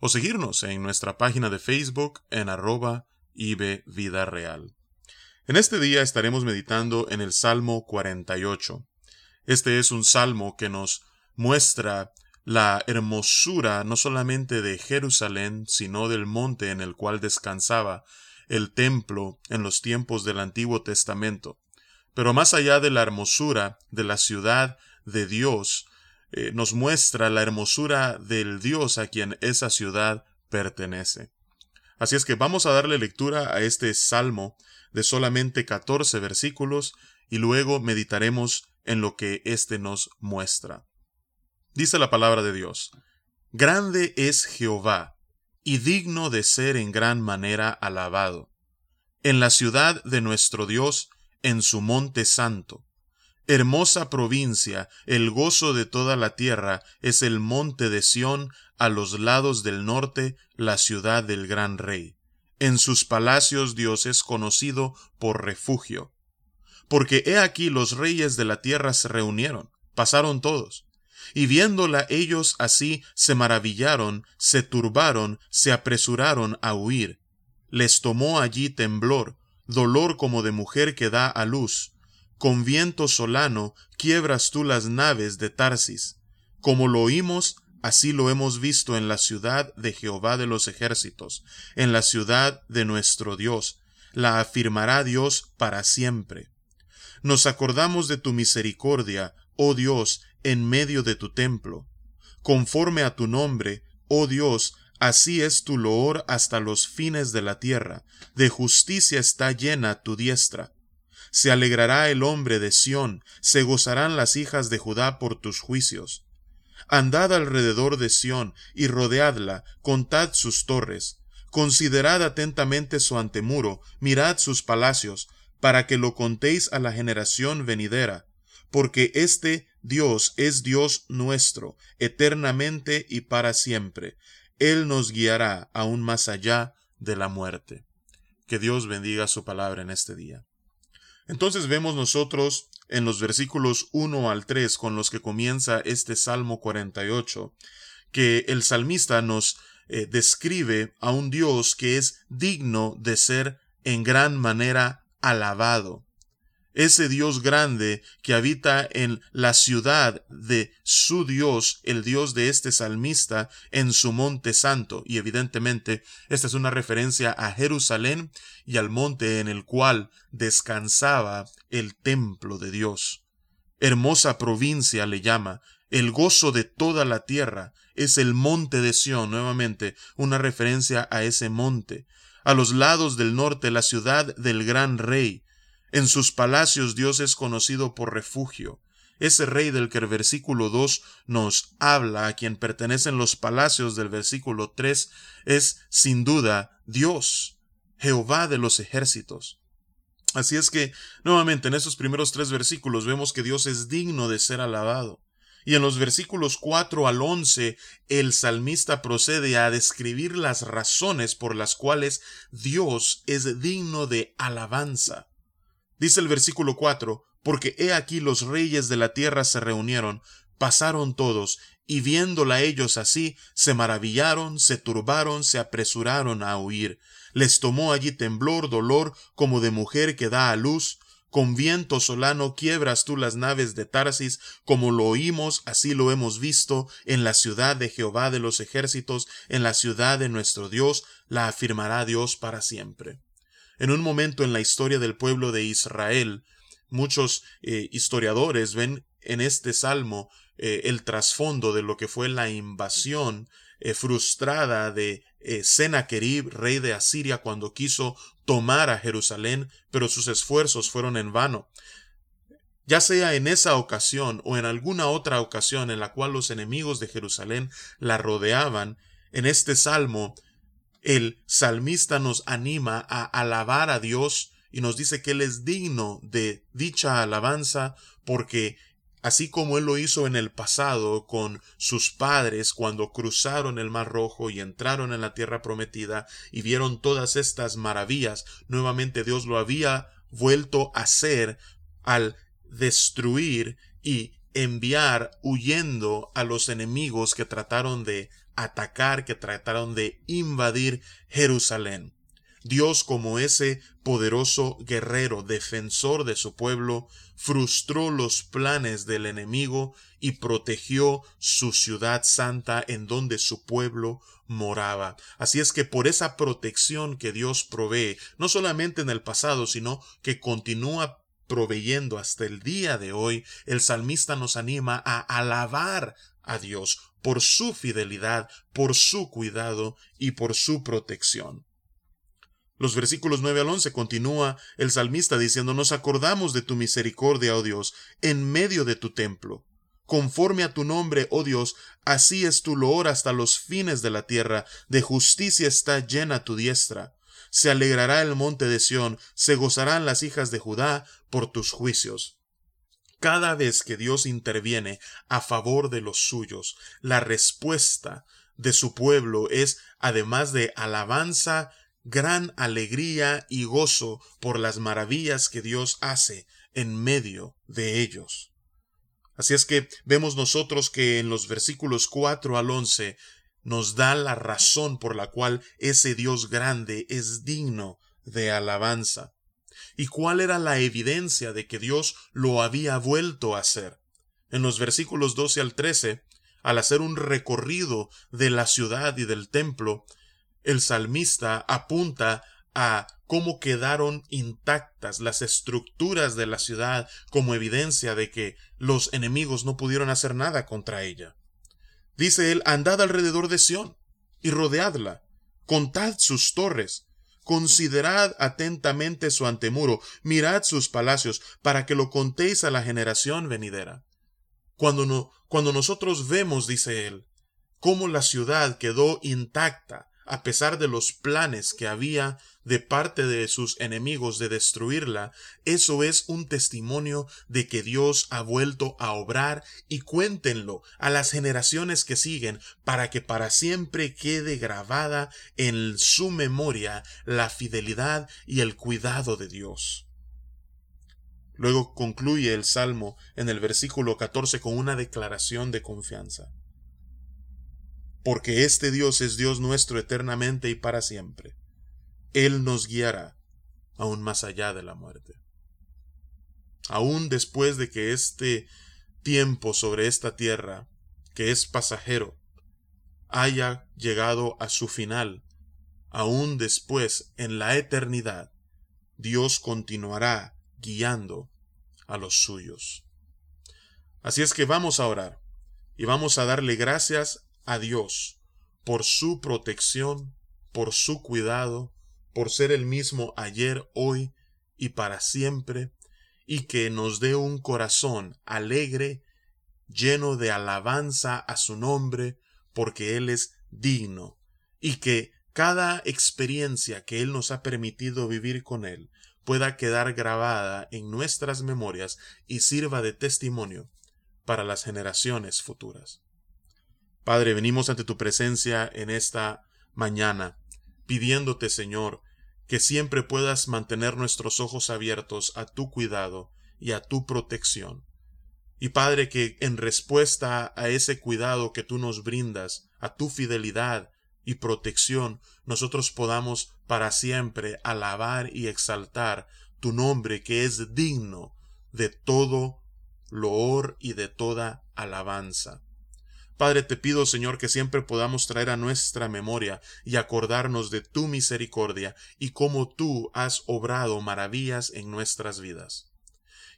o seguirnos en nuestra página de Facebook en arroba Vida Real. En este día estaremos meditando en el Salmo 48. Este es un salmo que nos muestra la hermosura no solamente de Jerusalén, sino del monte en el cual descansaba el templo en los tiempos del Antiguo Testamento. Pero más allá de la hermosura de la ciudad de Dios, eh, nos muestra la hermosura del Dios a quien esa ciudad pertenece. Así es que vamos a darle lectura a este salmo de solamente 14 versículos y luego meditaremos en lo que éste nos muestra. Dice la palabra de Dios, Grande es Jehová, y digno de ser en gran manera alabado, en la ciudad de nuestro Dios, en su monte santo. Hermosa provincia, el gozo de toda la tierra es el monte de Sión, a los lados del norte, la ciudad del gran rey. En sus palacios Dios es conocido por refugio. Porque he aquí los reyes de la tierra se reunieron, pasaron todos. Y viéndola ellos así se maravillaron, se turbaron, se apresuraron a huir. Les tomó allí temblor, dolor como de mujer que da a luz, con viento solano quiebras tú las naves de Tarsis. Como lo oímos, así lo hemos visto en la ciudad de Jehová de los ejércitos, en la ciudad de nuestro Dios. La afirmará Dios para siempre. Nos acordamos de tu misericordia, oh Dios, en medio de tu templo. Conforme a tu nombre, oh Dios, así es tu loor hasta los fines de la tierra. De justicia está llena tu diestra. Se alegrará el hombre de Sión, se gozarán las hijas de Judá por tus juicios. Andad alrededor de Sión y rodeadla, contad sus torres. Considerad atentamente su antemuro, mirad sus palacios, para que lo contéis a la generación venidera, porque este Dios es Dios nuestro, eternamente y para siempre. Él nos guiará aún más allá de la muerte. Que Dios bendiga su palabra en este día. Entonces vemos nosotros en los versículos 1 al 3 con los que comienza este Salmo 48, que el salmista nos eh, describe a un Dios que es digno de ser en gran manera alabado ese Dios grande que habita en la ciudad de su Dios, el Dios de este salmista, en su monte santo. Y evidentemente esta es una referencia a Jerusalén y al monte en el cual descansaba el templo de Dios. Hermosa provincia le llama, el gozo de toda la tierra, es el monte de Sión, nuevamente una referencia a ese monte. A los lados del norte la ciudad del gran rey, en sus palacios Dios es conocido por refugio. Ese rey del que el versículo 2 nos habla, a quien pertenecen los palacios del versículo 3, es sin duda Dios, Jehová de los ejércitos. Así es que, nuevamente, en esos primeros tres versículos vemos que Dios es digno de ser alabado. Y en los versículos 4 al 11, el salmista procede a describir las razones por las cuales Dios es digno de alabanza. Dice el versículo 4, porque he aquí los reyes de la tierra se reunieron, pasaron todos, y viéndola ellos así, se maravillaron, se turbaron, se apresuraron a huir. Les tomó allí temblor, dolor, como de mujer que da a luz. Con viento solano quiebras tú las naves de Tarsis, como lo oímos, así lo hemos visto, en la ciudad de Jehová de los ejércitos, en la ciudad de nuestro Dios, la afirmará Dios para siempre. En un momento en la historia del pueblo de Israel, muchos eh, historiadores ven en este salmo eh, el trasfondo de lo que fue la invasión eh, frustrada de Sennacherib, rey de Asiria, cuando quiso tomar a Jerusalén, pero sus esfuerzos fueron en vano. Ya sea en esa ocasión o en alguna otra ocasión en la cual los enemigos de Jerusalén la rodeaban, en este salmo el salmista nos anima a alabar a Dios y nos dice que Él es digno de dicha alabanza porque así como Él lo hizo en el pasado con sus padres cuando cruzaron el Mar Rojo y entraron en la tierra prometida y vieron todas estas maravillas, nuevamente Dios lo había vuelto a hacer al destruir y enviar huyendo a los enemigos que trataron de atacar, que trataron de invadir Jerusalén. Dios como ese poderoso guerrero, defensor de su pueblo, frustró los planes del enemigo y protegió su ciudad santa en donde su pueblo moraba. Así es que por esa protección que Dios provee, no solamente en el pasado, sino que continúa proveyendo hasta el día de hoy, el salmista nos anima a alabar a Dios por su fidelidad, por su cuidado y por su protección. Los versículos 9 al 11 continúa el salmista diciendo, Nos acordamos de tu misericordia, oh Dios, en medio de tu templo. Conforme a tu nombre, oh Dios, así es tu loor hasta los fines de la tierra, de justicia está llena tu diestra. Se alegrará el monte de Sión, se gozarán las hijas de Judá por tus juicios. Cada vez que Dios interviene a favor de los suyos, la respuesta de su pueblo es, además de alabanza gran alegría y gozo por las maravillas que Dios hace en medio de ellos. Así es que vemos nosotros que en los versículos 4 al 11 nos da la razón por la cual ese Dios grande es digno de alabanza. ¿Y cuál era la evidencia de que Dios lo había vuelto a hacer? En los versículos 12 al 13, al hacer un recorrido de la ciudad y del templo, el salmista apunta a cómo quedaron intactas las estructuras de la ciudad como evidencia de que los enemigos no pudieron hacer nada contra ella. Dice él, andad alrededor de Sión y rodeadla, contad sus torres, considerad atentamente su antemuro, mirad sus palacios, para que lo contéis a la generación venidera. Cuando, cuando nosotros vemos, dice él, cómo la ciudad quedó intacta, a pesar de los planes que había de parte de sus enemigos de destruirla, eso es un testimonio de que Dios ha vuelto a obrar y cuéntenlo a las generaciones que siguen para que para siempre quede grabada en su memoria la fidelidad y el cuidado de Dios. Luego concluye el Salmo en el versículo 14 con una declaración de confianza porque este Dios es Dios nuestro eternamente y para siempre. Él nos guiará aún más allá de la muerte. Aún después de que este tiempo sobre esta tierra, que es pasajero, haya llegado a su final, aún después en la eternidad, Dios continuará guiando a los suyos. Así es que vamos a orar y vamos a darle gracias a Dios por su protección, por su cuidado, por ser el mismo ayer, hoy y para siempre, y que nos dé un corazón alegre, lleno de alabanza a su nombre, porque Él es digno, y que cada experiencia que Él nos ha permitido vivir con Él pueda quedar grabada en nuestras memorias y sirva de testimonio para las generaciones futuras. Padre, venimos ante tu presencia en esta mañana, pidiéndote, Señor, que siempre puedas mantener nuestros ojos abiertos a tu cuidado y a tu protección. Y Padre, que en respuesta a ese cuidado que tú nos brindas, a tu fidelidad y protección, nosotros podamos para siempre alabar y exaltar tu nombre que es digno de todo loor y de toda alabanza. Padre, te pido, Señor, que siempre podamos traer a nuestra memoria y acordarnos de tu misericordia y cómo tú has obrado maravillas en nuestras vidas.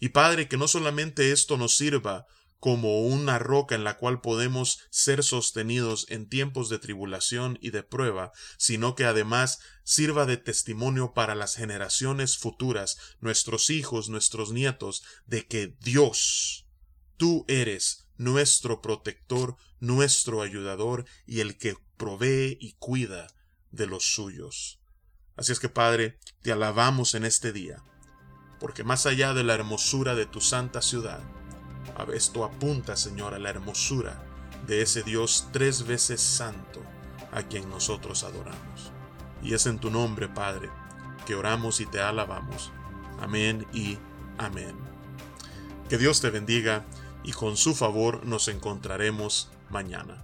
Y Padre, que no solamente esto nos sirva como una roca en la cual podemos ser sostenidos en tiempos de tribulación y de prueba, sino que además sirva de testimonio para las generaciones futuras, nuestros hijos, nuestros nietos, de que Dios, tú eres nuestro protector, nuestro ayudador y el que provee y cuida de los suyos. Así es que Padre, te alabamos en este día, porque más allá de la hermosura de tu santa ciudad, esto apunta, Señor, a la hermosura de ese Dios tres veces santo a quien nosotros adoramos. Y es en tu nombre, Padre, que oramos y te alabamos. Amén y amén. Que Dios te bendiga y con su favor nos encontraremos mañana.